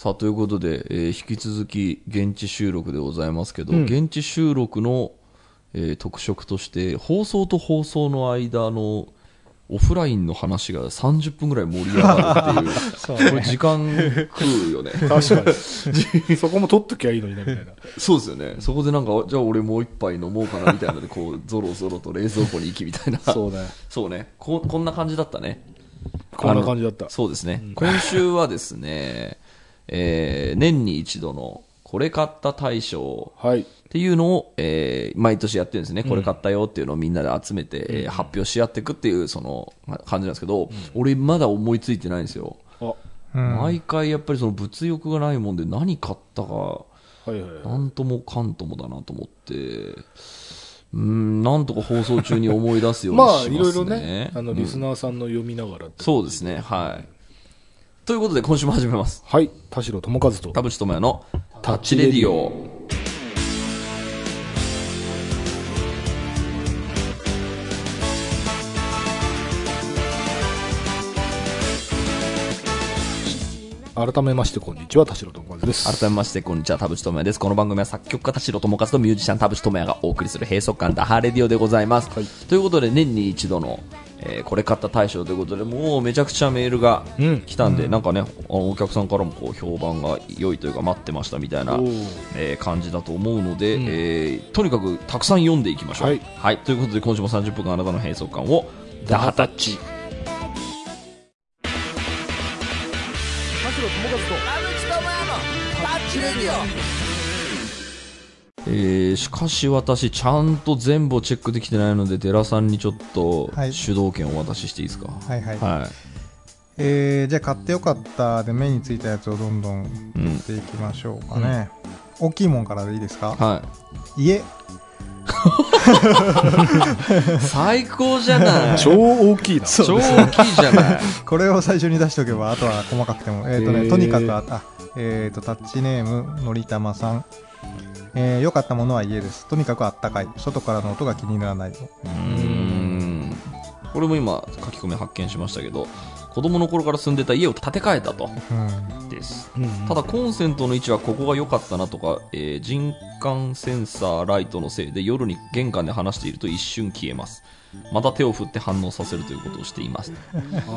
さあ、ということで、えー引き続き現地収録でございますけど、うん現地収録の、えー特色として、放送と放送の間のオフラインの話が30分ぐらい盛り上がるっていう、そうこれ時間食うよね。確かに。そこも取っときゃいいのにね、みたいな。そうですよね。そこでなんか、じゃあ俺もう一杯飲もうかなみたいなので、こう、ゾロゾロと冷蔵庫に行きみたいな。そうね。そうね。ここんな感じだったね。こんな感じだった。そうですね。今週はですね、えー年に一度のこれ買った大賞はい。っていうのを、えー毎年やってるんですね。これ買ったよっていうのをみんなで集めて、えー発表し合っていくっていう、その、ま感じなんですけど、俺まだ思いついてないんですよ。あ、うん毎回やっぱりその物欲がないもんで何買ったか、はいはいはい。なんともかんともだなと思って、うーん、なんとか放送中に思い出すようにまあ、しますね。いろいろね、あの、うんリスナーさんの読みながらってそうですね、はい。ということで今週も始めます。はい。田代智和と。田淵智也のタッチレディオ。改めまして、こんにちは。田代智和です。改めまして、こんにちは、田淵智也です。この番組は作曲家田代智和とミュージシャン田淵智也がお送りする閉塞感ダハーレディオでございます。はいということで、年に一度の、えーこれ買った大賞ということで、もうめちゃくちゃメールがうん来たんで、なんかね、あのお客さんからもこう評判が良いというか、待ってましたみたいなえー感じだと思うので、えーとにかくたくさん読んでいきましょう。はいということで、今週も30分間あなたの閉塞感を、ダハタッチ。田代智和と。えーしかし私、ちゃんと全部をチェックできてないので、寺さんにちょっとはい主導権をお渡ししていいですか？はいはい、はい。えー、じゃあ買ってよかったで目についたやつをどんどんうんやっていきましょうかね、大きいもんからでいいですか？はい。家最高じゃない。超大きいな。超大きいじゃない。これを最初に出しておけばあとは細かくてもえっ、とねへーとにかくああえー、とタッチネームのりたまさんえー良かったものは家ですとにかくあったかい外からの音が気にならないうーん。これも今、書き込み発見しましたけど、子供の頃から住んでた家を建て替えたと。うんです。うんただコンセントの位置はここが良かったなとか、えー人感センサーライトのせいで夜に玄関で話していると一瞬消えます。また手を振って反応させるということをしています。あそ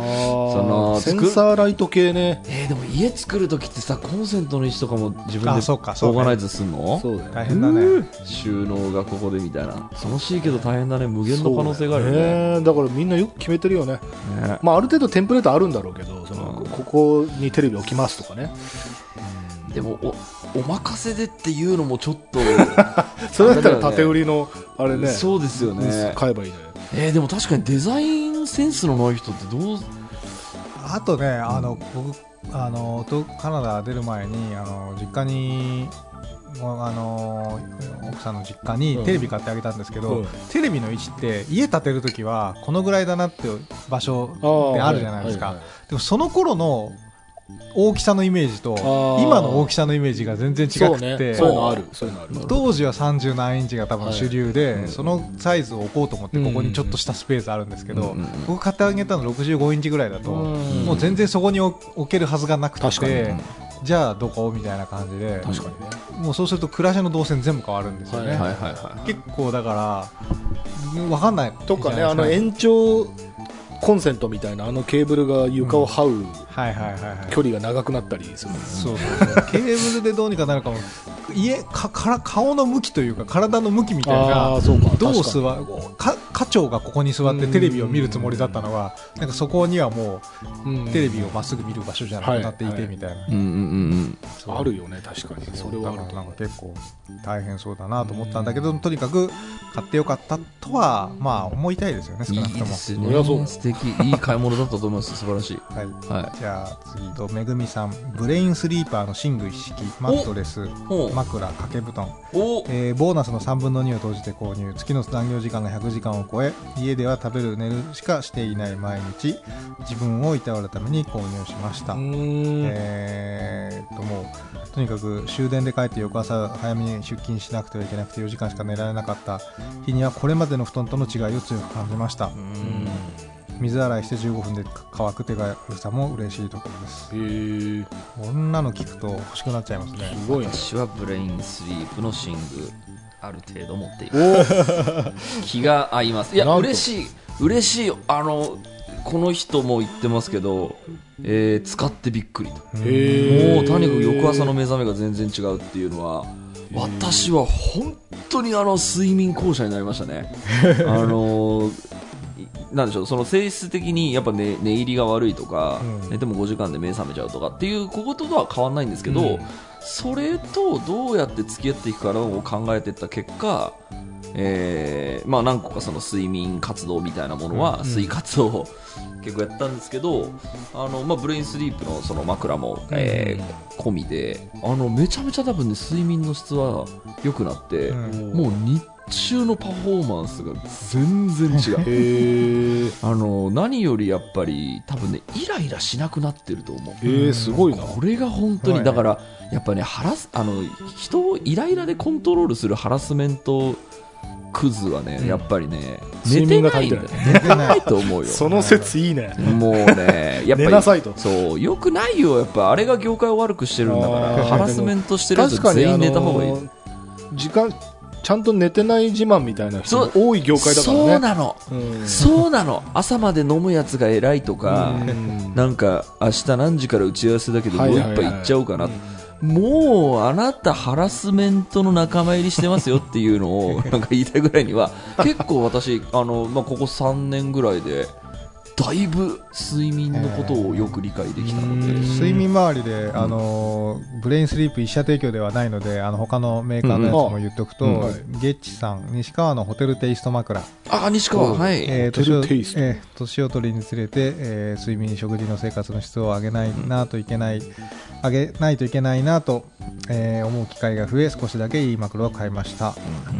のーセンサーライト系ね。えー、でも家作るときってさ、コンセントの位置とかも自分であそうかそうねオーガナイズすんの？そうだよね。大変だね収納がここでみたいな。楽しいけど大変だね。無限の可能性があるよね。ねだからみんなよく決めてるよね。ねまあ、ある程度テンプレートあるんだろうけど、その、うんここにテレビ置きますとかね。でもお、お任せでっていうのもちょっと、それだったら縦売りの、あれね、そうですよね。買えばいいね。えー、でも確かにデザインセンスのない人ってどう、あとね、あの僕あのとカナダ出る前にあの実家にあの奥さんの実家にうん。テレビ買ってあげたんですけど、うん。テレビの位置って家建てるときはこのぐらいだなっていう場所ってあるじゃないですか、でもその頃の大きさのイメージとー。今の大きさのイメージが全然違そうね。くて。当時は30何インチが多分主流で、うんそのサイズを置こうと思ってここにちょっとしたスペースあるんですけど、僕買ってあげたの65インチぐらいだと、うん。もう全然そこに置置けるはずがなくてじゃあどこ？みたいな感じで確かにね。もうそうすると暮らしの動線全部変わるんですよね、はいはいはいはい。結構だから分かんない。とかね、あの延長コンセントみたいなあのケーブルが床を這うはいはいはいはい。距離が長くなったりする。そうそうそう。ケーブルでどうにかなるかも。家かから顔の向きというか体の向きみたいあな。あ、そうか。どう座か課長がここに座ってテレビを見るつもりだったのがなんかそこにはもうテレビをまっすぐ見る場所じゃなくなっていてみたいな、うんうんうんそうあるよね、確かに。それはある。とだからなんか結構大変そうだなと思ったんだけどとにかく買ってよかったとはまあ思いたいですよね少ないくとも。ですいい買い物だったと思います。素晴らしい。はい。はじゃあ次とめぐみさん。ブレインスリーパーの寝具一式マットレス枕掛け布団。お。えーボーナスの3分の2を投じて購入。月の残業時間が100時間を超え家では食べる寝るしかしていない毎日。自分をいたわるために購入しました、えーっともうとにかく終電で帰って翌朝早めに出勤しなくてはいけなくて4時間しか寝られなかった日にはこれまでの布団との違いを強く感じました。うん水洗いして15分で乾く手軽さも嬉しいところです。へえ。こんなの聞くと欲しくなっちゃいますね。すごいね。私はブレインスリープの寝具ある程度持っていおます。気が合います。いや嬉しい嬉しいあのこの人も言ってますけど、えー使ってびっくりと。へえもうとにかく翌朝の目覚めが全然違うっていうのは私は本当にあの睡眠校舎になりましたね。あのいなんでしょうその性質的にやっぱ、ね、寝入りが悪いとか、うん。寝ても5時間で目覚めちゃうとかっていうこととは変わらないんですけど、うん。それとどうやって付き合っていくかを考えていった結果えーまあ、何個かその睡眠活動みたいなものは、睡活を結構やったんですけど、あのまあ、ブレインスリープのその枕も、えー込みであのめちゃめちゃ多分ね睡眠の質は良くなって、うん。もう日中のパフォーマンスが全然違う。あの何よりやっぱり多分ねイライラしなくなってると思う。えー、すごいな。これが本当に、はい。だからやっぱねハラスあの人をイライラでコントロールするハラスメントクズはね、やっぱりね寝睡眠てない。んだよ寝てないと思うよ。その説いいね。もうね やっぱり寝なさいと。そうよくないよやっぱあれが業界を悪くしてるんだから ハラスメントしてるやつ全員寝た方がいい、時間ちゃんと寝てない自慢みたいな人多い業界だからね。そうなの、うん。そうなの。朝まで飲むやつが偉いとか、うん。なんか明日何時から打ち合わせだけどもう一杯行っちゃおうかな、もうあなたハラスメントの仲間入りしてますよっていうのをなんか言いたいぐらいには結構私あの、まあ、ここ3年ぐらいでだいぶ睡眠のことをよく理解できたので、うん睡眠周りで、あのブレインスリープ一社提供ではないのであの他のメーカーのやつも言っておくと、うんうんはい。ゲッチさん西川のホテルテイスト枕、あ西川はい、えーホテル年をテイスト。えー年を取りにつれて、えー睡眠食事の生活の質を上げないなといけない、上げないといけないなと、えー思う機会が増え少しだけいい枕を買いました、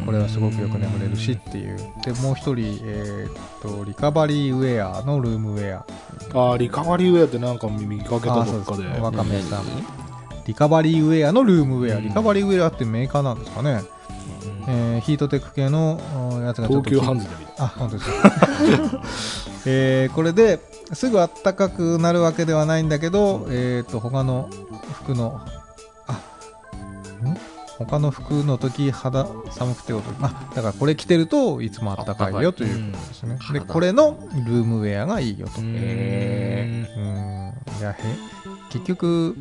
これはすごくよく眠れるしっていう。でもう一人、えーっとリカバリーウェアのルームウェア。あーリカバリーウェアってなんか見かけたどっかで。わかめさん。何リカバリーウェアのルームウェア、うん。リカバリーウェアってメーカーなんですかね、えーヒートテック系のうんやつがちょっと東急ハンズで見た。あ本当ですか、えーこれですぐあったかくなるわけではないんだけど、えー、と他の服のあん？他の服の時肌寒くて踊るあだからこれ着てるといつもあったかいよということですね、うん。でこれのルームウェアがいいよと。へうん。いやへ結局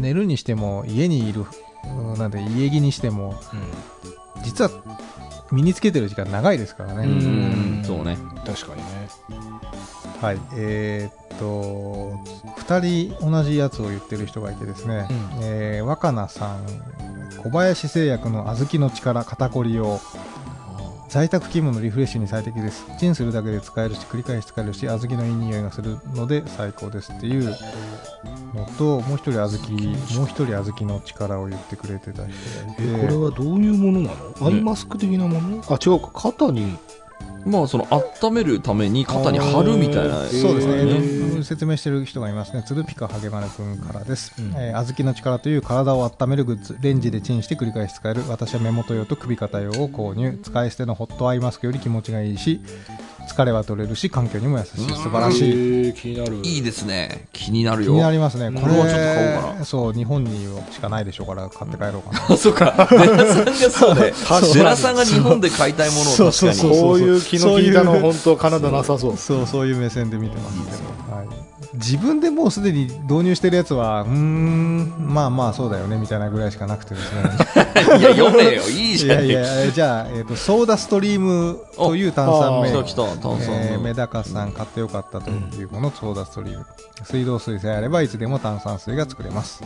寝るにしても家にいるうんなんで家着にしても実は身につけてる時間長いですからね、うん。うん。そうね。確かにね。はい、えーっと、2人同じやつを言ってる人がいてですね、うん。えー若菜さん、小林製薬の小豆の力肩こり用、在宅勤務のリフレッシュに最適です。チンするだけで使えるし、繰り返し使えるし、小豆のいい匂いがするので最高ですっていうのと、もう一人小豆、もう一人小豆の力を言ってくれてた人がいて、えこれはどういうものなの？アイマスク的なもの？あ違うか。肩にまあその温めるために肩に貼るみたいなそうですね、説明してる人がいますね、鶴ピカハゲマネ君からです、うんえー小豆の力という体を温めるグッズ、レンジでチンして繰り返し使える、私は目元用と首肩用を購入、使い捨てのホットアイマスクより気持ちがいいし、疲れは取れるし、環境にも優しい、素晴らしい。い気になる。いいですね。気になる気よになりますね、これはちょっと買おうかな。そう、日本にしかないでしょうから、買って帰ろうかな。あ そうか。デラさんがそうねデ ラさんが日本で買いたいものを確かにそうそう。こういう気の利いたのそういう本当カナダなさそう。そう、そういう目線で見てますけど、はい、自分でもうすでに導入してるやつは、うーん、まあまあそうだよねみたいなぐらいしかなくてですね。いや読めよいいいじゃんやいや、じゃあ、えっ、と、ソーダストリームという炭酸麺。来た来た炭酸えー、メのダカさん買ってよかったというもの、ソーダストリーム。水道水さえあればいつでも炭酸水が作れます。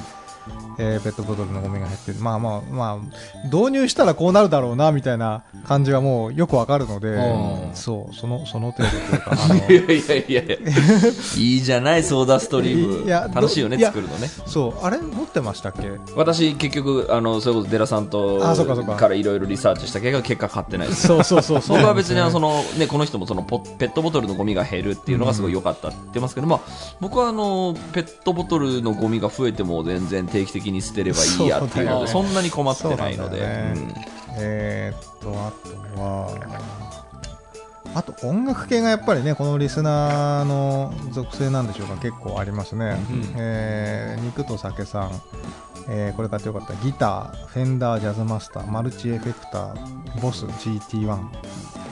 えーペットボトルのゴミが入ってる。まあまあまあ、導入したらこうなるだろうな、みたいな感じはもうよくわかるのでうん、そう、その、その程度というか、いやいやいやいや。いいじゃないソーダストリーム。いやど楽しいよね作るのね。そう、あれ持ってましたっけ？私結局あのそれこそデラさんとあそうかそうか。からいろいろリサーチした結果結果買ってない。ですそうそうそうそう。僕は別にその、の、ね、この人もそのポペットボトルのゴミが減るっていうのがすごい良かったって言ってますけど、まあ、僕はあのペットボトルのゴミが増えても全然定期的に捨てればいいやっていうのでそそんなに困ってないので、ね。うん。えーっと、あとは、あと音楽系がやっぱりねこのリスナーの属性なんでしょうか結構ありますね、うんえー肉と酒さん、えーこれ買ってよかった。ギターフェンダージャズマスターマルチエフェクターボス GT1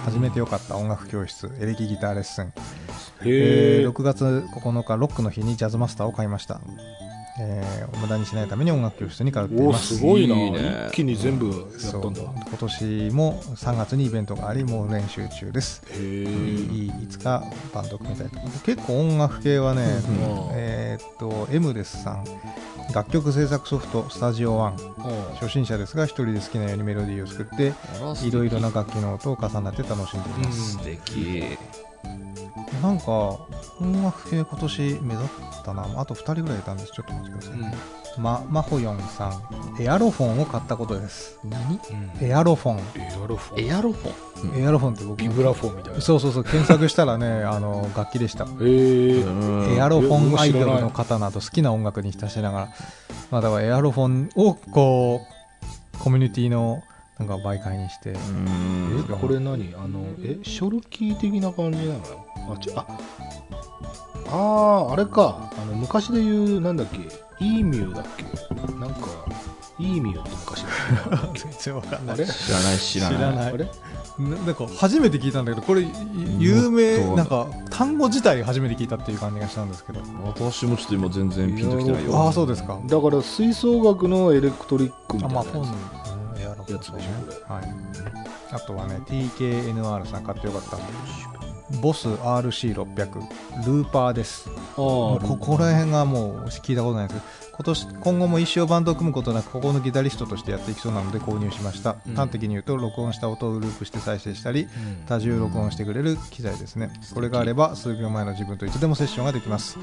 初めてよかった音楽教室。エレキギターレッスン、えー6月9日ロックの日にジャズマスターを買いました、えー無駄にしないために音楽教室に通っていおます。すごいな。ね。一気に全部やそうったんだ。今年も3月にイベントがありもう練習中です。へいえいいつかバンド組みたいと結構音楽系はね、うん。えーっとエムレスさん。楽曲制作ソフトスタジオワン。初心者ですが一人で好きなようにメロディーを作っていろいろな楽器の音を重ねて楽しんでいます、素敵なんか音楽系今年目立ったな。あと2人ぐらいいたんです。ちょっとお待ちください、まマホヨンさん。エアロフォンを買ったことです。何？エアロフォン。エアロフォン。エアロフォン？エアロフォンって僕ビブラフォンみたいな。そうそうそう。検索したらね あの楽器でした。へえうん。エアロフォンアイドルの方など好きな音楽に浸しながら、まあ、だからエアロフォンをこうコミュニティのなんか媒介にして、うん。えこれ何？あのえショルキー的な感じなの？あちあ。あーあれか。あの昔で言うなんだっけ？イーミューだっけ？なんかイーミューって昔だっけ 全然わかんない。あれ？知らない知らない。知らない。あれ？ななんか初めて聞いたんだけどこれい有名なんか単語自体初めて聞いたっていう感じがしたんですけど。私もちょっと今全然ピンときてないよ。ああそうですか。だから吹奏楽のエレクトリックみたいなまあフォンエアロフォンやつでしょ。こはい。あとはね TKNR さん買ってよかった。ボス RC600 ルーパーです。もうここら辺がもう聞いたことないんです今年今後も一生バンドを組むことなくここのギタリストとしてやっていきそうなので購入しました、うん。端的に言うと録音した音をループして再生したりうん。多重録音してくれる機材ですね。これがあれば数秒前の自分といつでもセッションができます。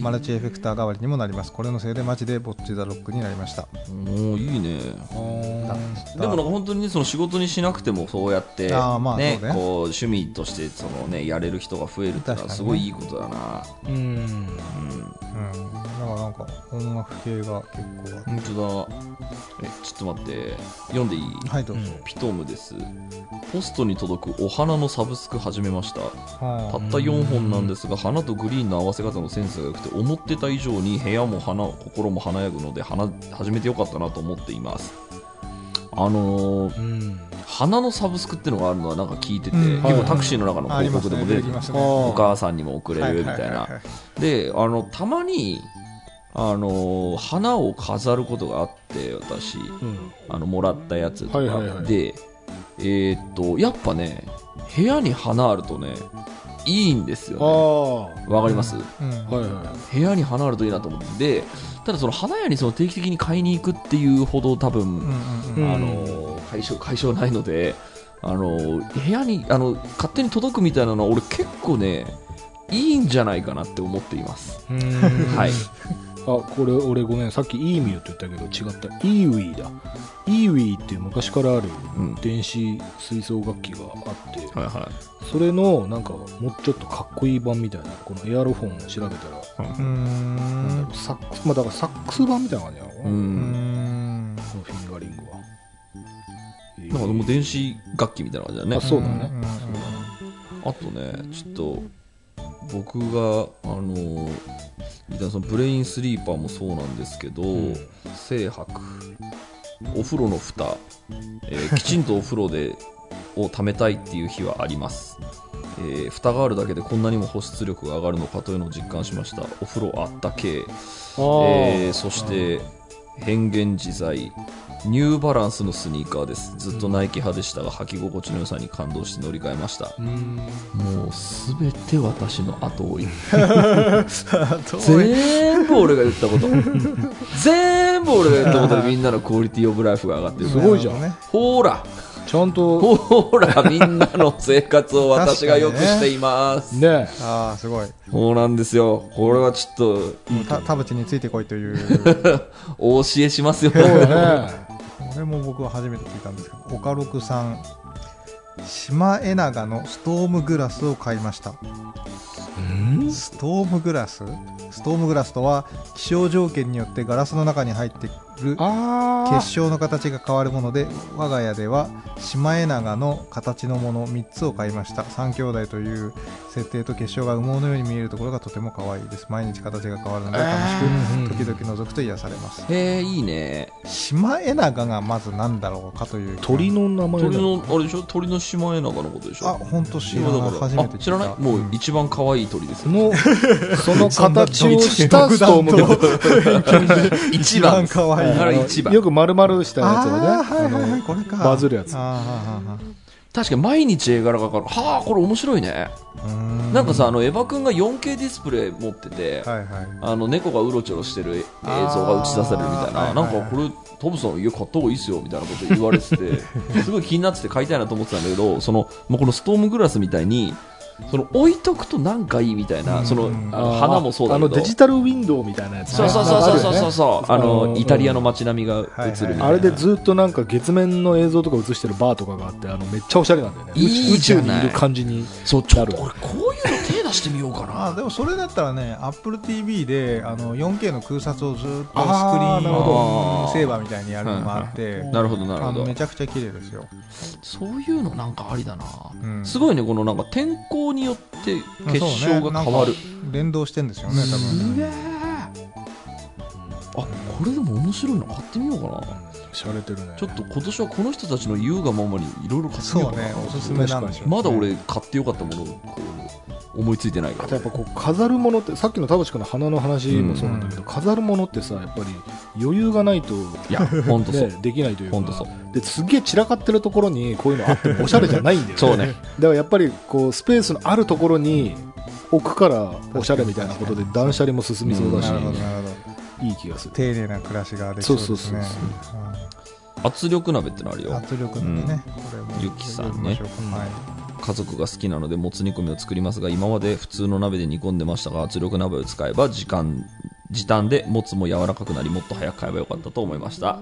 マルチエフェクター代わりにもなります。これのせいでマジでボッチザロックになりました。もういいね。でもなんか本当にねその仕事にしなくてもそうやってあーまあねそうねこう趣味としてそのねやれる人が増えるってのはすごいいいことだな。うんうん。うん。だからなんか音楽系が結構あって。本当だ。えちょっと待って。読んでいい？はいどうぞ、ピトームです。ポストに届くお花のサブスク始めました。たはった4本なんですが花とグリーンの合わせ方のセンスが良くて思ってた以上に部屋も花心も華やぐので花始めてよかったなと思っています。あのーうん。花のサブスクってのがあるのはなんか聞いてて、うん。結構タクシーの中の広告でも出てきますますね。お母さんにも送れるみたいな。ははははであのたまにあの花を飾ることがあって私。うん。あのもらったやつとか、はいはいはい。でえーっとやっぱね部屋に花あるとねいいんですあよあねわかります、うん。はいは部屋に花あるといいなと思って。でただその花屋にその定期的に買いに行くっていうほど多分、うんうんうん。うんあの解消解消ないのであの部屋にあの勝手に届くみたいなのは俺結構ねいいんじゃないかなって思っています。いうん。はいあこれ俺ごめん。さっきイーミューって言ったけど違った。イーウィーだ。イーウィーっていう昔からあるうん。電子吹奏楽器があってはいはそれのなんかもうちょっとかっこいい版みたいなこのエアロフォンを調べたらうーん。なんだろうサックスまあだからサックス版みたいな感じなのかな、うん。んこのフィンガリングは。なんかもう電子楽器みたいな感じだね。あそうだね。んんん。あとねちょっと僕があのそのブレインスリーパーもそうなんですけど、ん。静泊お風呂の蓋、えー きちんとお風呂でを溜めたいっていう日はあります、えー蓋があるだけでこんなにも保湿力が上がるのかというのを実感しました。お風呂あったけ、えーそして変幻自在ニューバランスのスニーカーです。ずっとナイキ派でしたが履き心地の良さに感動して乗り換えました。うんもうすべて私の 後追い。全部俺が言ったこと。全部俺が言ったことでみんなのクオリティオブライフが上がってる。すごいじゃん。ほら。ちゃんと。ほらみんなの生活を私が良くしています、ねねああすごい。そうなんですよ。これはちょっともうた田淵についてこいという。お教えしますよ。ね。これも僕は初めて聞いたんですけど岡六さんシマエナガのストームグラスを買いました。うん？ストームグラス？ストームグラスとは気象条件によってガラスの中に入ってるあ結晶の形が変わるもので我が家ではシマエナガの形のもの3つを買いました。3兄弟という設定と結晶が羽毛のように見えるところがとても可愛いです。毎日形が変わるので楽しく時々覗くと癒されます。へえいいね。シマエナガがまず何だろうかという鳥の名前だ。鳥のあれでしょ？鳥のシマエナガのことでしょ？あ本当知らない初めて知らない？もう一番可愛い鳥ですその その形をしたストーム一一番 番可愛いよく丸々したやつをねあーはいはいはい。あのこれか。バズるやつ。確かに毎日絵柄が変わる。はあこれ面白いね。ん。なんかさあのエヴァ君が 4K ディスプレイ持っててはいはい。あの猫がうろちょろしてる映像が映し出されるみたいな、なんかこれ、トムさん、家買った方がいいっすよみたいなこと言われてて、すごい気になってて買いたいなと思ってたんだけど、そのもうこのストームグラスみたいに、その置いとくとなんかいいみたいな、そのうん。あの花もそうだけど、あのデジタルウィンドウみたいなやつね。そうそうそうそうそう。そうああののイタリアの街並みが映るみたいな、あれでずっとなんか月面の映像とか映してるバーとかがあってあのめっちゃおしゃれなんだよね。宇宙にいる感じにそうちょっとこう出してみようかな。あでもそれだったらね AppleTV であの 4K の空撮をずっとスクリあーンセーバーみたいにやるのがあってなるほど、なるほど。め。ちゃくちゃ綺麗ですよ、そういうのなんかありだな。うん。すごいね、このなんか天候によってあ結晶が変わる。ね連動してんですよね多分。ねあこれでも面白いの買ってみようかな。しゃれてるね。ちょっと今年はこの人たちの言うがままにいろいろ買ってみよそううかな。ねおすすめなんでしょうね。まだ俺買ってよかったものをこう思いついてないから。あとやっぱこう飾るものってさっきの田淵君の花の話もそうなんだけど、飾るものってさやっぱり余裕がないと、いや本当そう、ね、できないというか。本当そう。ですげえ散らかってるところにこういうのあってもおしゃれじゃないんだよね。そうね。だからやっぱりこうスペースのあるところに置くからおしゃれみたいなことで断捨離も進みそうだし、なるほどなるほど。いい気がする。丁寧な暮らしができそうですね。そうそうそう圧力鍋ってのあるよ。うん圧力のね、これもゆきさんね。はい家族が好きなのでもつ煮込みを作りますが今まで普通の鍋で煮込んでましたが圧力鍋を使えば時間時短でもつも柔らかくなりもっと早く買えばよかったと思いました、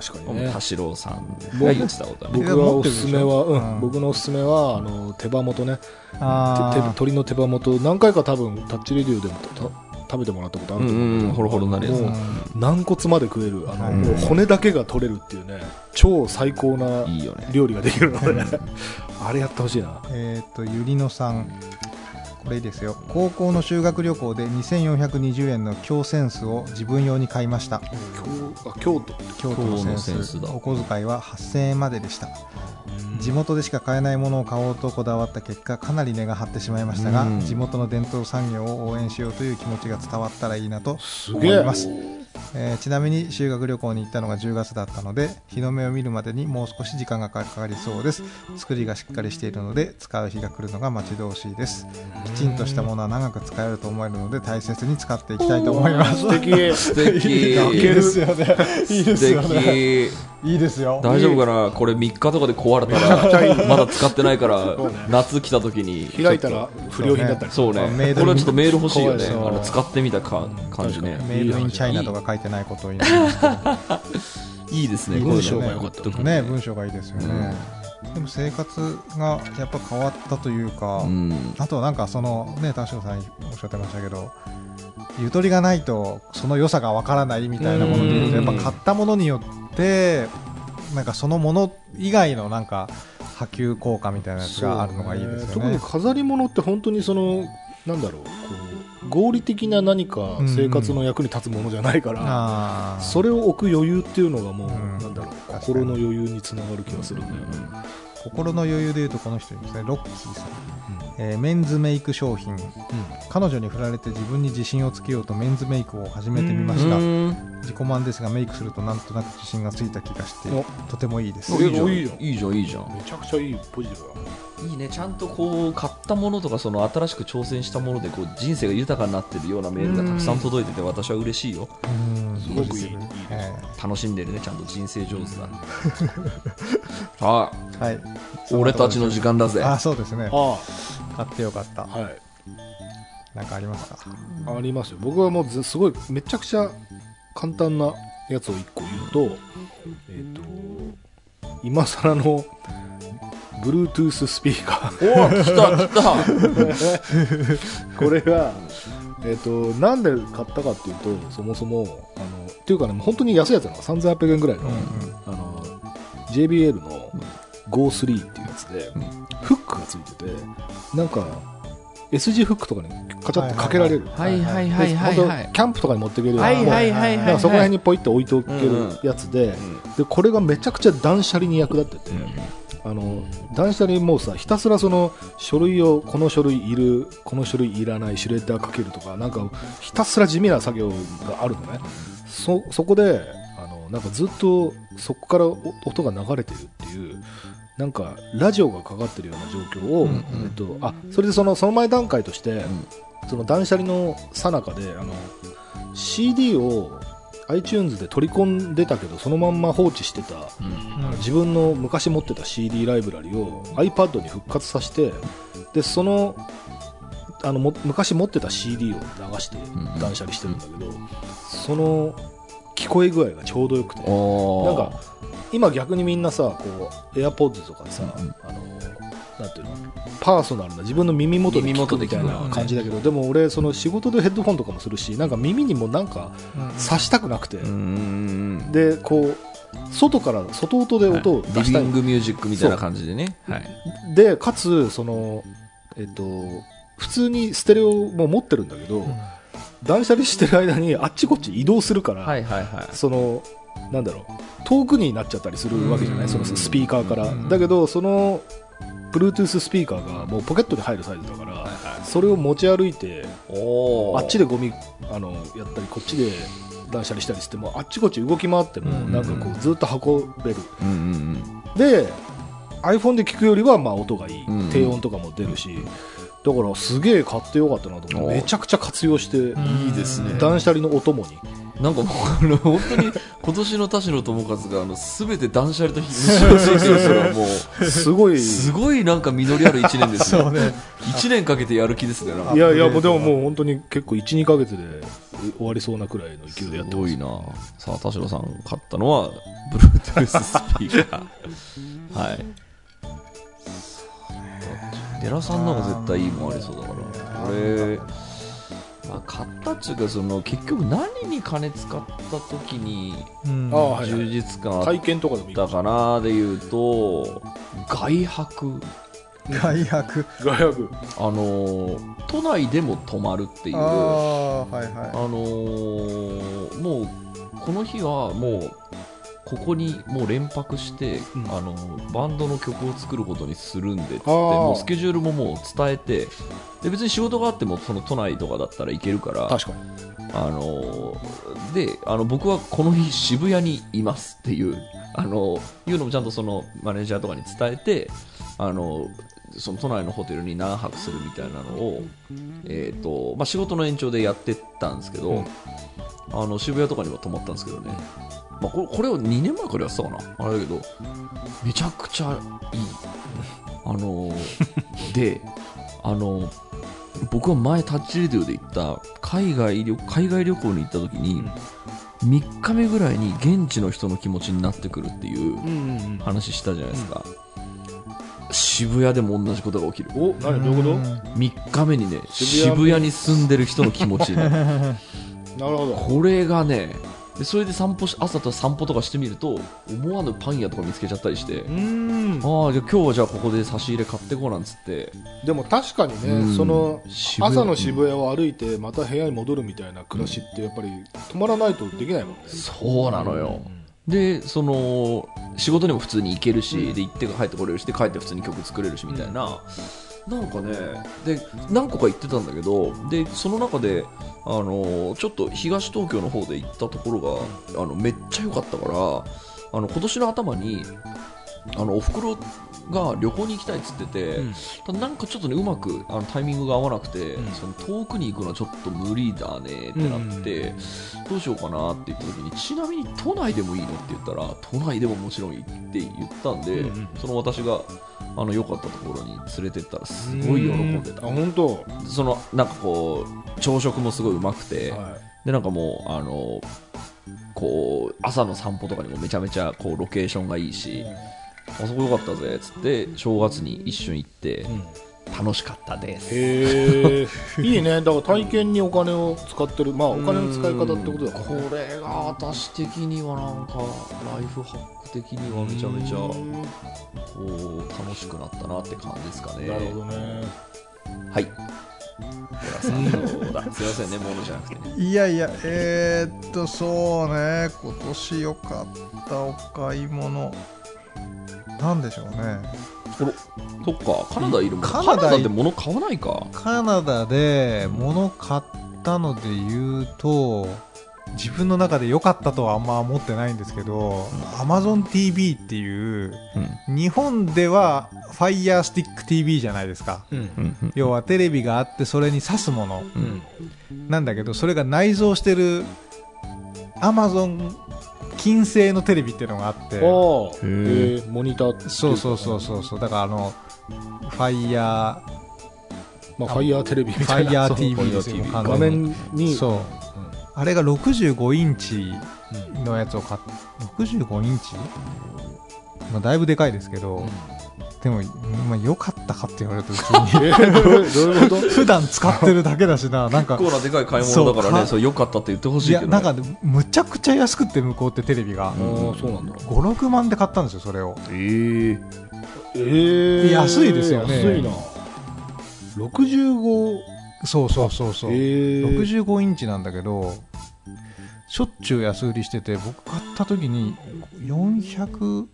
確かにね田代さんが言ってたことはね僕がおすすめは、うん僕のおすすめはあの手羽元ねあーて手鶏の手羽元何回か多分タッチレディオでもた食べてもらったことあると思うんだけど、うんうんホロホロなるやつ。軟骨まで食える。あの、う骨だけが取れるっていうね超最高ないいよね。料理ができるので。あれやってほしいな。えっ、とゆりのさん。これですよ。高校の修学旅行で2420円の京センスを自分用に買いました。京あ京都。京都のセンス。お小遣いは8000円まででした。地元でしか買えないものを買おうとこだわった結果かなり値が張ってしまいましたが、うん。地元の伝統産業を応援しようという気持ちが伝わったらいいなと思います、えーちなみに修学旅行に行ったのが10月だったので日の目を見るまでにもう少し時間がかかりそうです。作りがしっかりしているので使う日が来るのが待ち遠しいです。きちんとしたものは長く使えると思えるので大切に使っていきたいと思います。素敵。素敵。泣けるよね。いいですよ素ね。敵いいですよ。大丈夫かな？これ3日とかで壊れたらまだ使ってないから夏来た時に開いたら不良品だったり。そうね。これはちょっとメール欲しいよね。使ってみたか感じね。メイドインチャイナとか書いてないことを言いますいいですね文章が良かったとくるね文章がいいですよね、でも生活がやっぱ変わったというか、うんあとなんかそのね田代さんおっしゃってましたけどゆとりがないとその良さがわからないみたいなもので言うとやっぱ買ったものによってなんかそのもの以外のなんか波及効果みたいなやつがあるのがいいですよ特にね。飾り物って本当にそのなんだろうこう合理的な何か生活の役に立つものじゃないから、あー。それを置く余裕っていうのがもう、うん。なんだろう心の余裕につながる気がするんだよね、心の余裕でいうとこの人いますねロッキーさん、えーメンズメイク商品。彼女に振られて自分に自信をつけようとメンズメイクを始めてみました。うん。自己満ですがメイクするとなんとなく自信がついた気がしてお。とてもいいです。おいいじゃん。いいじゃん。いいじゃんいいじゃん。めちゃくちゃいいポジティブだいいね。ちゃんとこう買ったものとかその新しく挑戦したものでこう人生が豊かになってるようなメールがたくさん届いてて私は嬉しいよ。うんすごくいい。いいえ楽しんでるねちゃんと人生上手ださ あーはい。俺たちの時間だぜ。あそうですね。あ買ってよかった。あはい。なんかありますか？ありますよ。僕はもうずすごいめちゃくちゃ簡単なやつを1個言うとえっ、と今更の Bluetooth スピーカー。お来た来た。これが、えっとなんで買ったかっていうとそもそもあのっていうかね本当に安いやつなの。3800円ぐらいの,、うんあの JBL の GO3 っていうやつで、フックがついててなんか S 字フックとかにカチャってかけられる、はいはいはいはいキャンプとかに持っていけるような、はいはいはいそこら辺にポイって置いておけるやつで,、でこれがめちゃくちゃ断捨離に役立ってて、あの断捨離もさひたすらその書類をこの書類いるこの書類いらないシュレッダーかけるとかなんかひたすら地味な作業があるのね。そそこであのなんかずっとそこからお音が流れてるっていうなんかラジオがかかってるような状況を、うんうん。えっと、あそれでそのその前段階として、その断捨離の最中であの CD を iTunes で取り込んでたけどそのまんま放置してたうん。自分の昔持ってた CD ライブラリを iPad に復活させてでそのあのも昔持ってた CD を流してん。断捨離してるんだけど、その聞こえ具合がちょうどよくて。なんか今逆にみんなさこう AirPods とかでさ、うんあのなんていうのパーソナルな自分の耳元で耳聞くみたいな感じだけど、でも俺その仕事でヘッドフォンとかもするしなんか耳にもなんか刺したくなくて、うんうんうんでこう外から外音で音をリ出したい、ビングミュージックみたいな感じでね。はい。でかつそのえっと普通にステレオも持ってるんだけど、断捨離してる間にあっちこっち移動するから、はいはいはい。そのなんだろう遠くになっちゃったりするわけじゃない、うん。そのスピーカーから、うん。だけどその Bluetooth スピーカーがもうポケットに入るサイズだから、それを持ち歩いてあっちでゴミあのやったりこっちで断捨離したりしてもあっちこっち動き回っても、うんなんかこうずっと運べる。うんうんで iPhone で聞くよりはまあ音がいい、うん。低音とかも出るしだからすげえ買ってよかったなと思っておめちゃくちゃ活用して、いいですね。断捨離のお供に。うんなんかもうあの本当に今年の田代智和があの全て断捨離と結びついてもうすごい。すごいなんか実りある一年ですよ。ね。1年かけてやる気ですねいやいやもうでももう本当に結構12か月で終わりそうなくらいの勢いでやってます。すごいな。さあ田代さん買ったのは Bluetooth スピーカー。は い寺さんの方が絶対いいもんありそうだから。これ、まあ、買ったっていうかその結局何に金使った時に充実感あったかなでいうと外泊。外泊？外役あの都内でも泊まるっていう。ああ、はいはあのーもうこの日はもうここにもう連泊して、うん。あのバンドの曲を作ることにするんでっつってもうスケジュールももう伝えてで別に仕事があってもその都内とかだったら行けるから確かに。あのーであの僕はこの日渋谷にいますっていうあのいうのもちゃんとそのマネージャーとかに伝えてあのその都内のホテルに何泊するみたいなのを、えーとまあ、仕事の延長でやってったんですけど、うん。あの渋谷とかにも泊まったんですけどね、まあ、これこれを2年前からやってたかな。あれだけどめちゃくちゃいい。あの であの僕は前タッチレディオで行った海外旅海外旅行に行った時に、3日目ぐらいに現地の人の気持ちになってくるっていううんうん話したじゃないですか、渋谷でも同じことが起きる。おい。何どういうこ3日目にね渋谷に？住んでる人の気持ちになる。と なるほど。これがねでそれで散歩し朝と散歩とかしてみると思わぬパン屋とか見つけちゃったりして、うーん。ああじゃあ今日はじゃあここで差し入れ買ってこうなんつって。でも確かにうん。ねその朝の渋谷を歩いてまた部屋に戻るみたいな暮らしってやっぱり止まらないとできないもんね。そうなのよ、うんでその仕事にも普通に行けるし、で行って帰ってこれるしで帰って普通に曲作れるしみたいな、なんかねで何個か行ってたんだけどでその中であのちょっと東東京の方で行ったところがあのめっちゃ良かったからあの今年の頭にあのおふくろが旅行に行きたいっつってて、うん。なんかちょっとねうまくあのタイミングが合わなくて、うん。その遠くに行くのはちょっと無理だねってなって、どうしようかなって言った時にちなみに都内でもいいの？って言ったら都内でももちろんいいって言ったんで、うんうん。その私があの良かったところに連れてったらすごい喜んでた。あ本当？そのなんかこう朝食もすごいうまくて、はでなんかもうあのこう朝の散歩とかにもめちゃめちゃこうロケーションがいいし、あそこ良かったぜっつって正月に一瞬行って、いうん楽しかったです。へえ いいね。だから体験にお金を使ってる。まあお金の使い方ってことだこれが私的にはなんかライフハック的にはめちゃめちゃこう楽しくなったなって感じですかね。なるほどね。はい。寺さんどうだ？すいませんねものじゃなくて。ねいやいやえー、っとそうね。今年良かったお買い物なんでしょうね。そっかカナダいるもん。カナダいカナダって物買わないか。カナダで物買ったので言うと自分の中で良かったとはあんま思ってないんですけど、AmazonTV っていう日本では Fire Stick TV じゃないですか。うん。うん。うん要はテレビがあってそれに挿すもの。うん。なんだけどそれが内蔵してる Amazon 金製のテレビっていうのがあってモニターそうそうそうそうそう。だからあの Fire まあファイヤーテレビみたいな。Fire そう。TV ですよ画面に。そう。あれが65インチのやつを買っ65インチ？まあだいぶでかいですけど、でも、まあ、良かったかって言われると別に。えーどういうこと？普段使ってるだけだしな。なんか結構なでかい買い物だからねそう良かったって言ってほしいやいけど、ね、なんかむちゃくちゃ安くって向こうってテレビが。ああそうなんだ。56万で買ったんですよそれを。ええええ安いですよね。安いな。65そうそうそうそう、えー。65インチなんだけどしょっちゅう安売りしてて僕買った時に400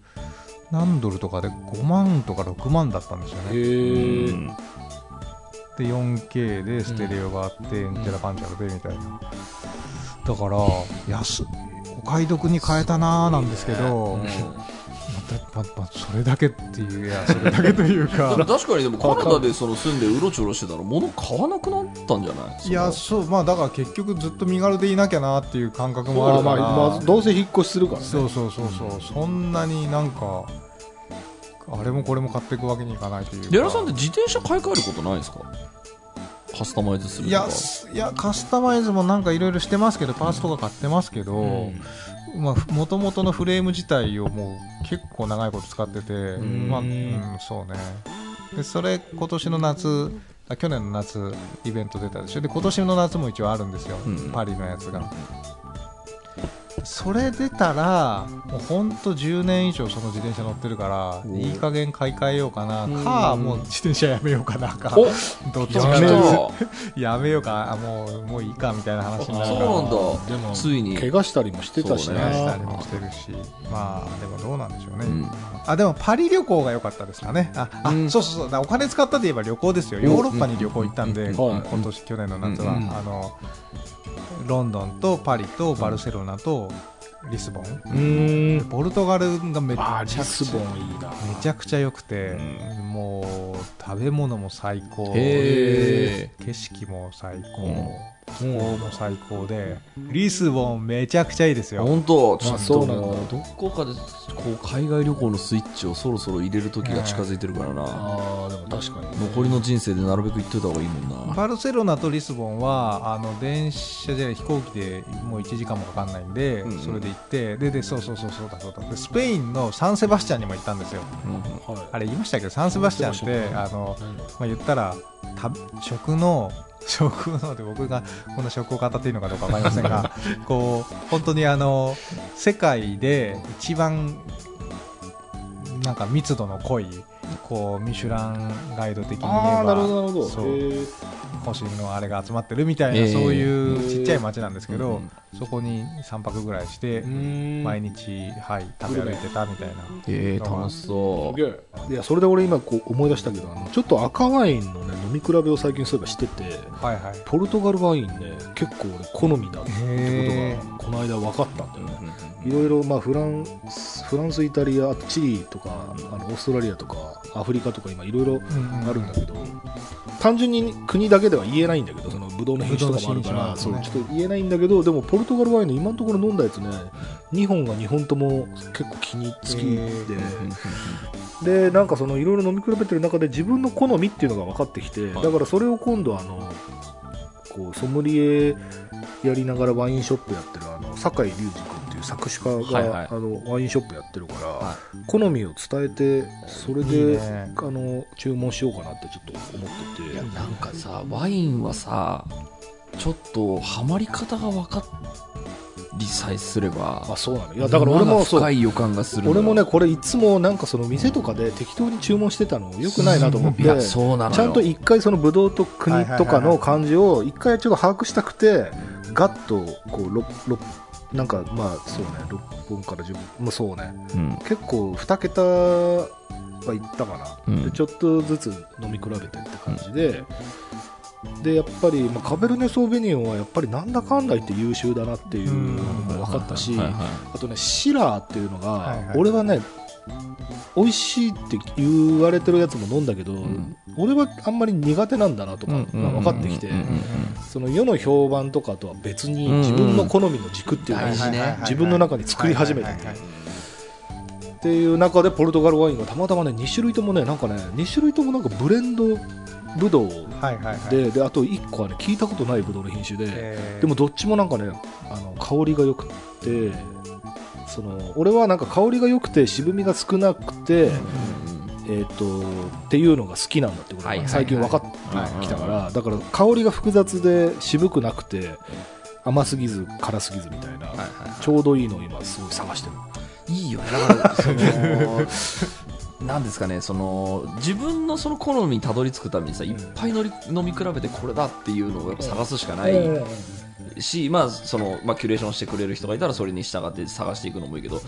何ドルとかで5万とか6万だったんですよね。で 4K でステレオがあって、うん。ちゃらかんちゃらでみたいな。だから安お買い得に買えたなーなんですけど、またままそれだけっていういやそれだけというか。確かにでもカナダでその住んでうろちょろしてたら物買わなくなったんじゃない？いやそうまあだから結局ずっと身軽でいなきゃなっていう感覚もああまあるから、まあどうせ引っ越しするからね。そうそうそうそう、そんなになんかあれもこれも買っていくわけにいかないというか。デラさんって自転車買い替えることないですか？カスタマイズするいとか。やすいやカスタマイズもなんかいろいろしてますけどパーツとか買ってますけど、うんまともとのフレーム自体をもう結構長いこと使ってて、んまあ、うん、そうね。で、それ今年の夏、あ去年の夏イベント出たでしょ。で、今年の夏も一応あるんですよ。うんパリのやつが。それ出たら、もうほんと10年以上その自転車乗ってるから、おいい加減買い替えようかな、うん。か、もう自転車やめようかな、か、おどっちやか やめようか、あもう、もういいかみたいな話になるから。そうなんだ。でもついに。怪我したりもしてたしそうね。怪我したりもしてるし、まあ、でもどうなんでしょうね。うん。あ、でもパリ旅行が良かったですかね。あ、あうん。そうそうそう。お金使ったといえば旅行ですよ。ヨーロッパに旅行行ったんで、うん。うん。今年、去年の夏は、うん。あの、ロンドンとパリとバルセロナとリスボン。うーん。ポルトガルがめちあゃくちゃめちゃくちゃ良くて、もう食べ物も最高。へ景色も最高、うん気候も最高で、リスボンめちゃくちゃいいですよ。本当ちょっと。あそうなんだ。もうどこかでこう海外旅行のスイッチをそろそろ入れる時が近づいてるからな。あーでも確かに。残りの人生でなるべく行っといた方がいいもんな。バルセロナとリスボンはあの電車じゃない飛行機でもう1時間もかかんないんで、うんうん。それで行ってででそうそうそうそうだそうだ。でスペインのサンセバスチャンにも行ったんですよ。うん。はい。あれ言いましたけ？どサンセバスチャンってあの、まあ、言ったらた食の食ので僕がこん。な食を語っていいのかどうかわかりませんが こう本当にあの世界で一番なんか密度の濃いこうミシュランガイド的に言えば星のあれが集まってるみたいな、えー。そういうちっちゃい町なんですけど、うんそこに3泊ぐらいして、毎日、はい、食べ歩いてたみたいな。えー、楽しそすげえ。いやそれで俺今こう思い出したけどあのちょっと赤ワインのね飲み比べを最近そういえばしててはいはい。ポルトガルワインね結構俺好みだってへことがこの間分かったんだう、よね。うんいろいろまあフランスフランスイタリアあとチリとかあのオーストラリアとかアフリカとか今いろいろあるんだけど、単純に国だけでは言えないんだけどそのブドウの品種とかもあるから、そうちょっと言えないんだけどでもポルトガルワインの今のところ飲んだやつね2本が2本とも結構気に好きで、でなんかそのいろいろ飲み比べてる中で自分の好みっていうのが分かってきて、はい。だからそれを今度あのこうソムリエやりながらワインショップやってるあの酒井隆二君いう作詞家が、はいはい。あのワインショップやってるから、は好みを伝えてそれいいでね。あの注文しようかなってちょっと思ってて。なんかさワインはさちょっとハマり方が分かりさえすればあそうなの。いやだから俺も深い予感がする俺もねこれいつもなんかその店とかで適当に注文してたのよくないなと思って。いやそうなのよ。ちゃんと一回そのブドウと国とかの感じを一回ちょっと把握したくてガッとこうろろなんかまあそうね6本から10本。もうそうね。うん。結構2桁はいったかな、うん。でちょっとずつ飲み比べてって感じで、でやっぱり、まあ、カベルネ・ソーベニオンはやっぱりなんだかんだ言って優秀だなっていうのも分かったし、あとねシラーっていうのが、はいはい。俺はね美味しいって言われてるやつも飲んだけど、ん。俺はあんまり苦手なんだなとかが分かってきて、その世の評判とかとは別に自分の好みの軸っていうのを大事ね自分の中に作り始めててっていう中でポルトガルワインがたまたまね2種類ともねなんかね2種類ともなんかブレンドブドウでであと1個はね聞いたことないブドウの品種でえー。でもどっちもなんかねあの香りが良くてその俺はなんか香りが良くて渋みが少なくて、えー、とっていうのが好きなんだってことはいはいはい。が最近分かってきたからだから香りが複雑で渋くなくて甘すぎず辛すぎずみたいな、はいはいちょうどいいのを今すごい探してる。いいよね。だからその なんですかねその自分のその好みにたどり着くためにさいっぱい乗り飲み比べてこれだっていうのをやっぱ探すしかないし、まあそのまあ、キュレーションしてくれる人がいたらそれに従って探していくのもいいけど、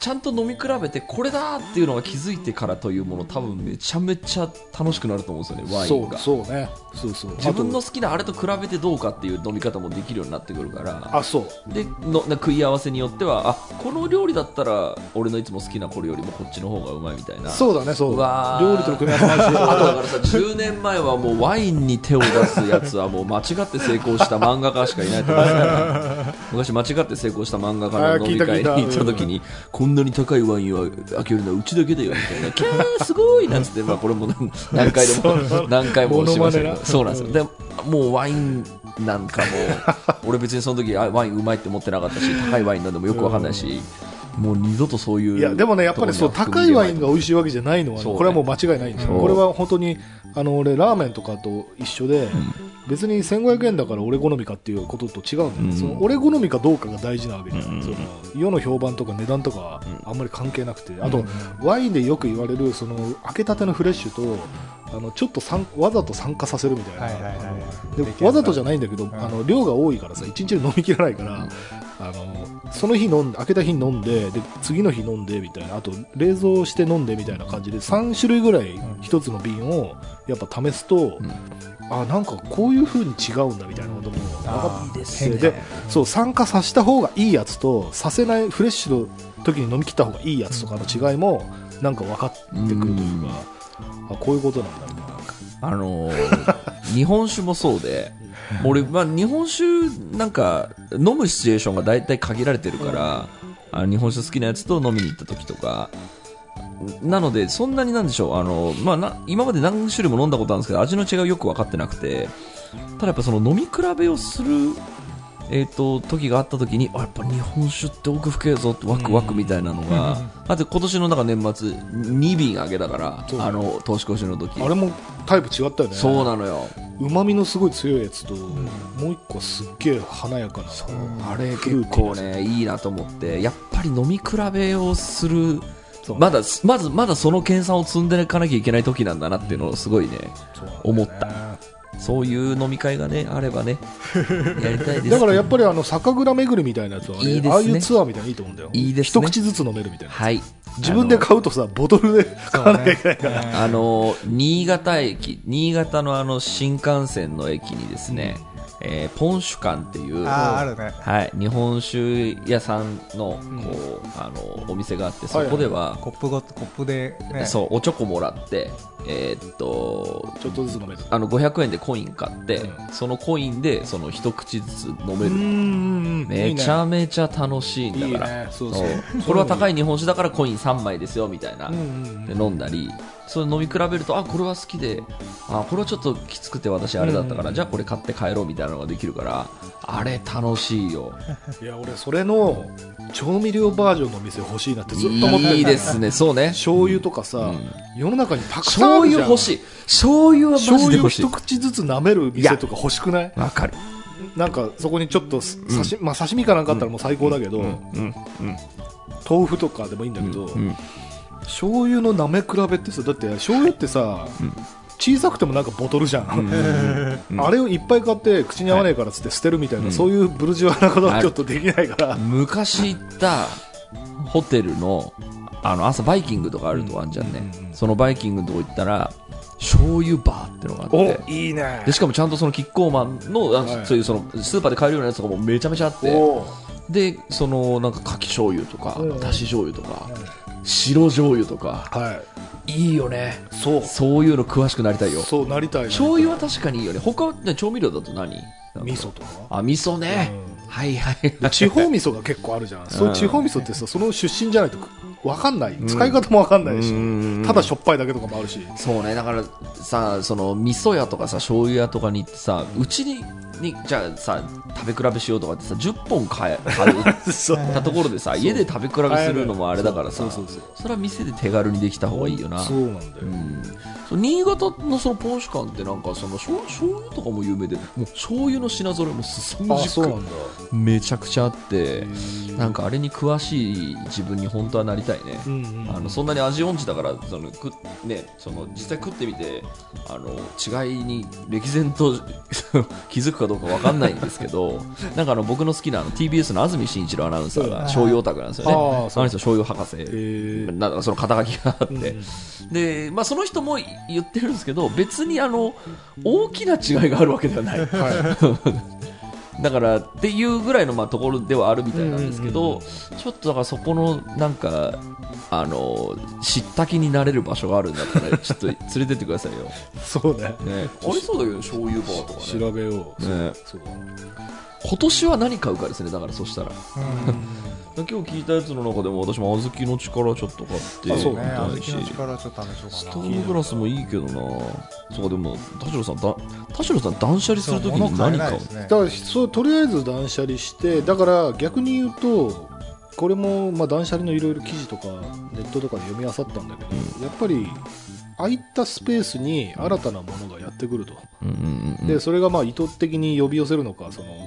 ちゃんと飲み比べてこれだっていうのが気づいてからというもの多分めちゃめちゃ楽しくなると思うんですよねワインが。そうそうね。そうそう。自分のあ好きなあれと比べてどうかっていう飲み方もできるようになってくるから。とあそう。でのな食い合わせによってはあこの料理だったら俺のいつも好きなこれよりもこっちの方がうまいみたいな。そうだねそううわー。料理との組み合わせもあるし。あとだからさ10年前はもうワインに手を出すやつはもう間違って成功した漫画家しかいないと思うから昔間違って成功した漫画家の飲み会に行った時にこんなに高いワインは開けるのはうちだけだよみたいなキャーすごいなんつってまあこれも何何回でも何回もしましたけど。そうなんですよ。でもうワインなんかも俺別にその時あワインうまいって思ってなかったし高いワインなんでもよくわかんないしもう二度とそういういやでもねやっぱりそう高いワインが美味しいわけじゃないのはね、ね。これはもう間違いないんですよ、う。んこれは本当にあの俺ラーメンとかと一緒で、別に1500円だから俺好みかっていうことと違うんだよ、うん。その俺好みかどうかが大事なわけじゃん、うん。その世の評判とか値段とかはあんまり関係なくて、あと、うんワインでよく言われるその開けたてのフレッシュとあのちょっと酸わざと酸化させるみたいな、はいはいはいでわざとじゃないんだけど、ん。あの量が多いからさ一日で飲みきらないから、あのその日飲んで開けた日に飲んでで次の日飲んでみたいなあと冷蔵して飲んでみたいな感じで3種類ぐらい一つの瓶をやっぱ試すと、あなんかこういう風に違うんだみたいなことも分かって変ね。でそう酸化させた方がいいやつとさせないフレッシュの時に飲み切った方がいいやつとかの違いもなんか分かってくるというか、あこういうことなんだ。あのー日本酒もそうで、俺、まあ、日本酒なんか飲むシチュエーションが大体限られてるから、あの日本酒好きなやつと飲みに行った時とか、なので、そんなになんでしょう、あのまあ、な今まで何種類も飲んだことあるんですけど、味の違いをよく分かってなくて、ただやっぱその飲み比べをする、えー、と時があった時にあやっぱ日本酒って奥深いぞってワクワクみたいなのが、あと今年のなんか年末2瓶あげたからそう。あの年越しの時。あれもタイプ違ったよね。そうなのよ。うまみのすごい強いやつと、もう一個すっげえ華やかなあれフル結構ねいいなと思って。やっぱり飲み比べをするそう。まだまずまだその研鑽を積んでいかなきゃいけない時なんだなっていうのをすごいねそう思ったそういう飲み会がねあればねやりたいですだからやっぱりあの酒蔵巡りみたいなやつは、ねいいですね。ああいうツアーみたいなのいいと思うんだよ。いいですね。一口ずつ飲めるみたいなはい。自分で買うとさボトルで買わなきゃいけないから、あの新潟駅新潟のあの新幹線の駅にですね、えーポンシュ館っていうあーあるね。はい、日本酒屋さんのこう、あのお店があってそこでは、コップごコップでね。そうおチョコもらってえーっとちょっとずつ飲める。あの500円でコイン買って、うん。そのコインでその一口ずつ飲める、んめちゃめちゃ楽しいんだから。これは高い日本酒だからコイン3枚ですよみたいな、で飲んだりそれ飲み比べるとあこれは好きであこれはちょっときつくて私あれだったから、うん。じゃあこれ買って帰ろうみたいなのができるからあれ楽しいよ。いや俺それの調味料バージョンの店欲しいなってずっと思ってるいいですね。そうね。醤油とかさ、うん。世の中にたくさんあ醤油欲しい。醤油はマジで欲しい。一口ずつ舐める店とか欲しくない？わかる。なんかそこにちょっとす刺し、まあ、刺身かなんかあったらもう最高だけど、うんうん豆腐とかでもいいんだけど、うん醤油の舐め比べってさだって醤油ってさ、小さくてもなんかボトルじゃん、うん あれをいっぱい買って口に合わないからっつって捨てるみたいな、うん。そういうブルジョワなことはちょっとできないから、昔行ったホテルのあの朝バイキングとかあるとこあるじゃんね、うんうんうん。そのバイキングのとこ行ったら醤油バーってのがあって。おいいね。でしかもちゃんとそのキッコーマンの、あはい。そういうそのスーパーで買えるようなやつとかもめちゃめちゃあって。おでそのなんかかき醤油とかうんだし醤油とか白醤油とか。はい。いいよね。そう。そういうの詳しくなりたいよ。そうなりたいな。醤油は確かにいいよね。他はね調味料だと何？味噌とか。あ味噌ね、はいはい。で地方味噌が結構あるじゃん、そういう地方味噌ってさその出身じゃないと分かんない、使い方も分かんないし、うん。ただしょっぱいだけとかもあるし、そうね。だからさその味噌屋とかさ醤油屋とかに行ってさうちににじゃあさ食べ比べしようとかってさ10本買え買う？そう。たところでさ家で食べ比べするのもあれだからさそうそうそう。それは店で手軽にできた方がいいよな。そうなんだよ、うん。そう新潟のそのポン酒館ってなんかその醤醤油とかも有名でもう醤油の品揃えも凄まじくめちゃくちゃあってなんかあれに詳しい自分に本当はなりたいね、うんうんあのそんなに味音痴だからそのく、ね、その実際食ってみてあの違いに歴然と 気づくかどうかわかんないんですけど なんかあの僕の好きなあの TBS の安住紳一郎アナウンサーが醤油オタクなんですよね、その人醤油博士、えー。なんかその肩書きがあって、うんでまあ、その人も言ってるんですけど別にあの大きな違いがあるわけではない。だからっていうぐらいのまあところではあるみたいなんですけど、ちょっとだからそこのなんかあの知った気になれる場所があるんだったらちょっと連れてってくださいよ、そうね。ね、ありそうだけど醤油バーとかね。調べよう、ね。そう。今年は何買うかですねだからそしたら今日聞いたやつの中でも私も小豆の力ちょっと買ってあそうね。みたいし。小豆の力ちょっと試しスようかな。トーブグラスもいいけどな。そうでも田代さんだ田代さん断捨離するときに何買うないですね。だからそうとりあえず断捨離してだから逆に言うとこれもまあ断捨離のいろいろ記事とかネットとかで読み漁ったんだけど、やっぱり空いたスペースに新たなものがやってくると、うんうんうん。でそれがまあ意図的に呼び寄せるのかその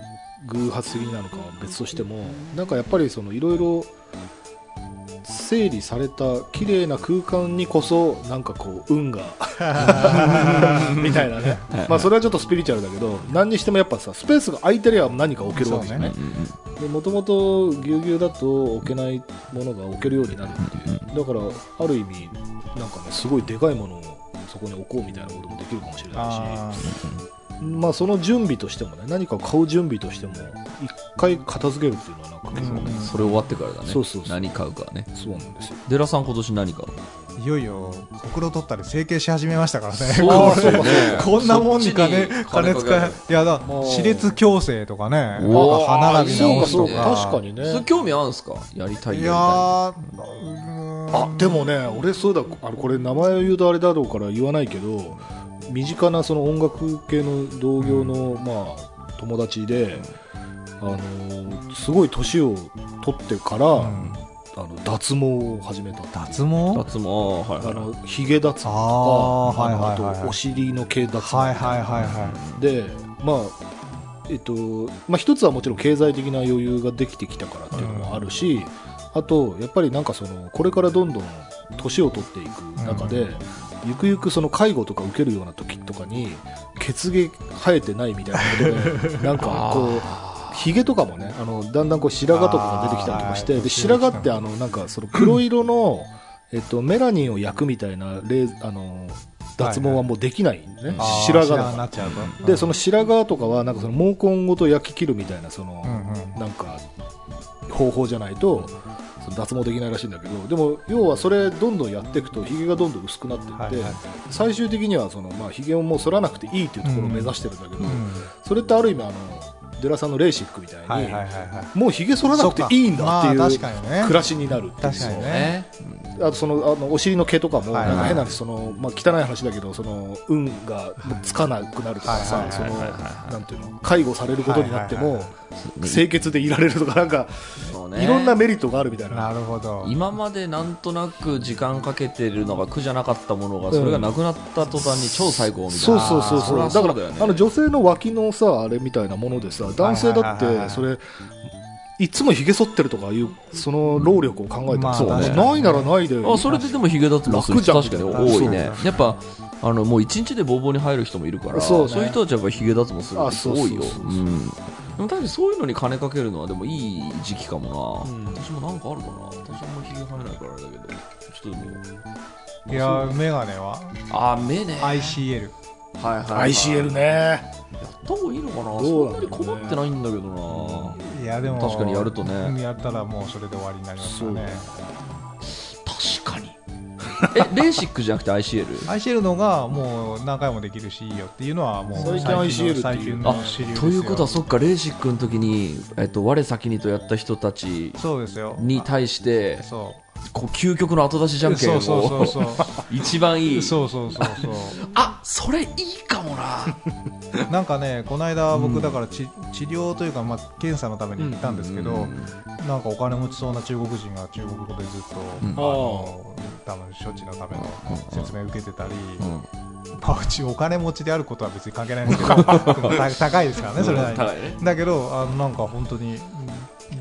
偶発的なのかは別としてもなんかやっぱりそのいろいろ整理された綺麗な空間にこそなんかこう運が みたいなね。まあそれはちょっとスピリチュアルだけど何にしてもやっぱさスペースが空いてりゃ何か置けるわけじゃない？もともとぎゅうぎゅうだと置けないものが置けるようになるっていう。だからある意味なんかねすごいでかいものをそこに置こうみたいなこともできるかもしれないし。あまあその準備としてもね何かを買う準備としても一回片付けるっていうのはなんか結構、うん。それ終わってからだね。そうそうそう。何買うかはね。そうなんですよ。デラさん今年何買うーいよいよほくろ取ったり整形し始めましたからね。そうそうね。こんなもんに金に金使かいいやだ歯列矯正とかねなん歯並び直すとそうかそうか。か確かにね。興味あるんですか？やりたいいややーうーん。あでもね俺そうだ。あのこれ名前を言うとあれだろうから言わないけど身近なその音楽系の同業の、まあ友達で、あのーすごい年を取ってから、うん。あの脱毛を始めた。脱毛？脱毛？はいはいあのヒゲ脱毛とかあーはいはいはいはい。あとお尻の毛脱毛。はいはいはいはでまあえっとまあ、一つはもちろん経済的な余裕ができてきたからっていうのもあるし、あとやっぱりなんかそのこれからどんどん年を取っていく中で、ゆくゆくその介護とか受けるような時とかに血毛生えてないみたいなことでなんか こうひげとかもねあのだんだんこう白髪とかが出てきたりとかしてで白髪ってあのなんかその黒色の、えっと、メラニンを焼くみたいなレーあの脱毛はもうできないね、いあー白髪なっちゃうと。でその白髪とかはなんかその毛根ごと焼き切るみたいなその、うんうん。なんか方法じゃないと脱毛できないらしいんだけどでも要はそれどんどんやっていくとひげがどんどん薄くなっていって、はいはい。最終的にはその、まあ、ひげをもう剃らなくていいっていうところを目指してるんだけど、うん。それってある意味あのデラさんのレーシックみたいに、はいはいはいはい。もうひげ剃らなくていいんだっていう暮らしになるっていう。確かにね。あとそのあのお尻の毛とかもはいなんか変な話その、まあ、汚い話だけどその運がつかなくなるとかはいさそのはいはいはい。なんていうの介護されることになってもはいはい清潔でいられるとかなんかね。いろんなメリットがあるみたいな。なるほど。今までなんとなく時間かけてるのが苦じゃなかったものがそれがなくなった途端に超最高みたいな、そうそうそうそうだからあの女性の脇のさあれみたいなものでさ男性だってそれいつもひげ剃ってるとかいうその労力を考えたらさ、まあそうねないならないで。あそれででもヒゲ脱毛する人楽じゃん確かに多いね。やっぱあのもう一日でボーボーに入る人もいるからそうね。いう人たちはやっぱヒゲ脱毛するあ人多いよ確かにそういうのに金かけるのはでもいい時期かもな、うん。私もなんかあるかな。私あんまヒゲ生えないからあれだけど。ちょっとでもいやメガネは？あ目ね。ICL はいはい、はい、ICL ね。やった方がいいのかな。どそんなに困ってないんだけどな、いやでも確かにやるとね。うんやったらもうそれで終わりになりますよねえレーシックじゃなくて ICL? ICL のがもう何回もできるしいいよっていうのはもう最近 ICL っていう。最近のあ主流ですよ。ということはそっかレーシックの時に、えっと、我先にとやった人たちそうですよ。に対してそこう究極の後出しじゃうんけんそうそうをそうそう。一番いい。そうそうそうそう。あそれいいかもな。なんかねこの間僕だからち、治療というか、まあ、検査のために行ったんですけど、うん。なんかお金持ちそうな中国人が中国語でずっと、うん。あの多分処置のための説明を受けてたり、うん。まあ、うちお金持ちであることは別に関係ないんですけどた高いですからねそれなりに、だけどあのなんか本当に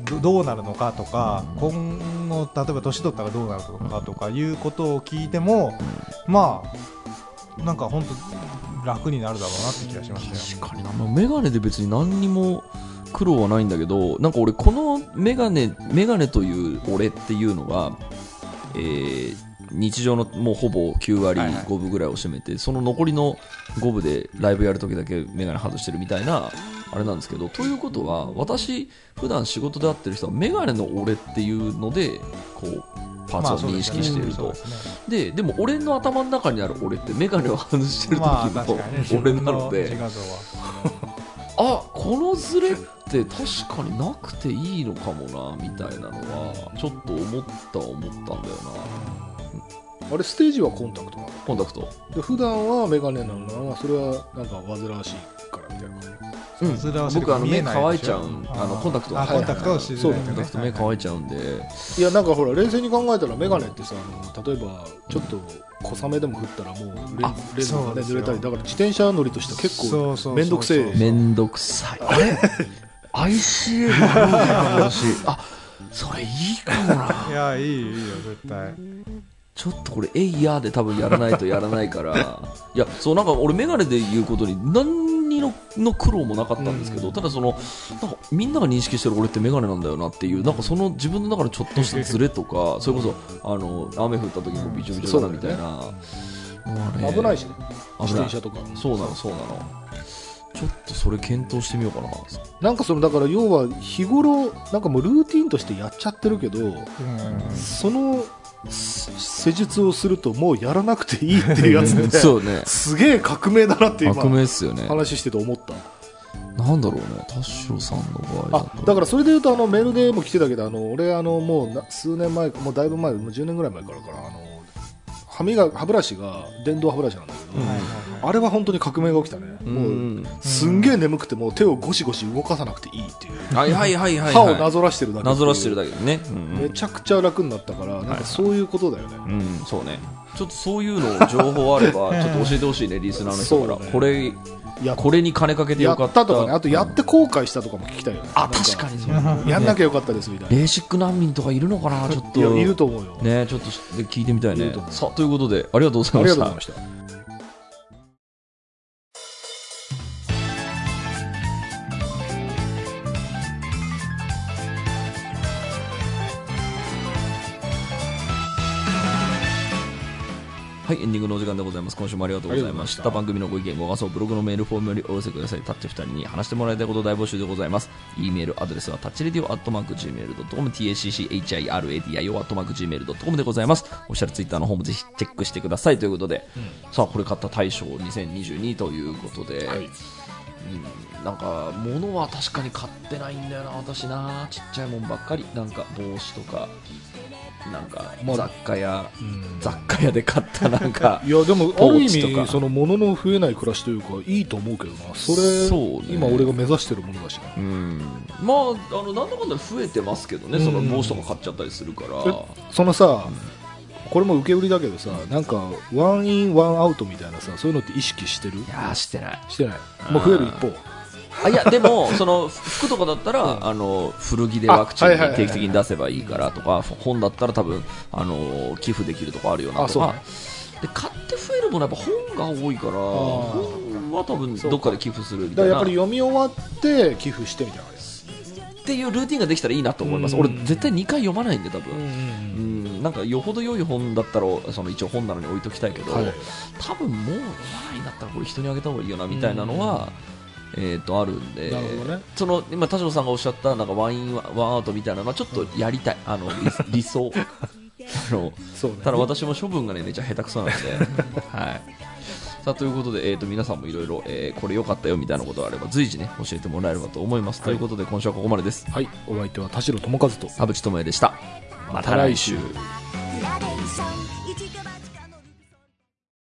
どどうなるのかとか、今後例えば年取ったらどうなるのかとかいうことを聞いても、まあなんか本当楽になるだろうなって気がしましたよ。確かにな、まあ、メガネで別に何にも苦労はないんだけどなんか俺このメガネメガネという俺っていうのが、えー日常のもうほぼ9割はいはい5分ぐらいを占めて、その残りの5分でライブやるときだけメガネ外してるみたいなあれなんですけどということは私普段仕事で会ってる人はメガネの俺っていうのでこうパーツを認識していると、でででも俺の頭の中にある俺ってメガネを外してる時まあの俺なので、自分の自画像は。あこのズレって確かになくていいのかもなみたいなのはちょっと思った思ったんだよなあれステージはコンタクトなの？コンタクト。で普段はメガネなのな。それはなんか煩わしいからみたいな感じ。うん。それはそれ僕あの目乾いちゃうんあのコンタクトは。あコンタクト。そうコンタクト。目乾いちゃうんで。いやなんかほら冷静に考えたらメガネってさあの例えばちょっと小雨でも降ったらもうレンズがねそうですよ濡れたりだから自転車乗りとしては結構面倒くせえめんどくさい。あれ？ICL の話あそれ？いいかもないやいいいいよ絶対ちょっとこれ、えいやで多分やらないとやらないから、いや、そうなんか俺、メガネで言うことに、何にのの苦労もなかったんですけど、ただその、なんかみんなが認識してる俺ってメガネなんだよなっていう、なんかその自分の中のちょっとしたズレとか、それこそ、あの、雨降った時もびちょびちょだなみたいな、のはね。危ないしね。自転車とか。そうなの、そうなの。ちょっとそれ検討してみようかな。なんかそのだから要は日頃なんかもうルーティンとしてやっちゃってるけどうん。そのす施術をするともうやらなくていいっていうやつで、そうね。すげえ革命だなって今革命っすよね。話してて思ったなんだろうね、田代さんの場合だと。あだからそれで言うとあのメールでも来てたけどあの俺あのもうな数年前もうだいぶ前もう10年ぐらい前からかなあの歯磨歯ブラシが電動歯ブラシなんだけど、あれは本当に革命が起きたね、うもうんすんげえ眠くてもう手をゴシゴシ動かさなくていいっていう、はいはいはいはい、はい。歯をなぞらしてるだけなぞらしてるだけでね。うんめちゃくちゃ楽になったからなんかそういうことだよね、うん、そうね。ちょっとそういうの情報あれば、ちょっと教えてほしいね、リスナーの人から。そうね。これ、やこれに金かけてやよかった。ったとかねあとやって後悔したとかも聞きたいよね。あ、確かにそう。やんなきゃよかったですみたいな、レーシック難民とかいるのかな、ちょっと。いると思うよ、ね、ちょっとし聞いてみたいね。さあ、ということで、ありがとうございましたはい、エンディングのお時間でございます。今週もありがとうございました。番組のご意見、ご感想、ブログのメールフォームよりお寄せください。タッチ2人に話してもらいたいことを大募集でございます。e メールアドレスはタッチレディオアットマーク Gmail.com、tacchiradio アットマーク Gmail.com でございます。オフィシャルツイッターの方もぜひチェックしてくださいということで、さあ、これ買った大賞2022ということで、はいうんなんか物は確かに買ってないんだよな私なちっちゃいもんばっかりなんか帽子とかなんかまあ雑貨屋、うん。雑貨屋で買ったなんか いやでもポある意味その物の増えない暮らしというかいいと思うけどなそれそうね。今俺が目指してるものだしな。うん。まああのなんだかんだ増えてますけどね、その帽子とか買っちゃったりするから、えそのさこれも受け売りだけどさなんかワンインワンアウトみたいなさそういうのって意識してる？いやーしてない。してない。もう増える一方あいやでもその服とかだったら、あの古着でワクチン定期的に出せばいいからとか本だったら多分あの寄付できるとかあるよなとか。あそうね。で買って増えるものはやっぱ本が多いから本は多分どっかで寄付するみだからやったいなぱり読み終わって寄付してみたいなっていうルーティンができたらいいなと思います、うん。俺絶対2回読まないんで多分、うんうんなんかよほど良い本だったらその一応本なのに置いときたいけど、はい。多分もう読まないんだったらこれ人にあげた方がいいよなみたいなのは、えー、とあるんでね。その今田代さんがおっしゃったなんかワインワワンアウトみたいなのはちょっとやりたいあの理 理想。あのね。ただ私も処分がねめちゃ下手くそなので、はい。さあということで、えー、と皆さんもいろいろえーこれ良かったよみたいなことがあれば随時ね教えてもらえればと思います、ということで今週はここまでです。はい。お相手は田代智和と。田淵智也でした。また来週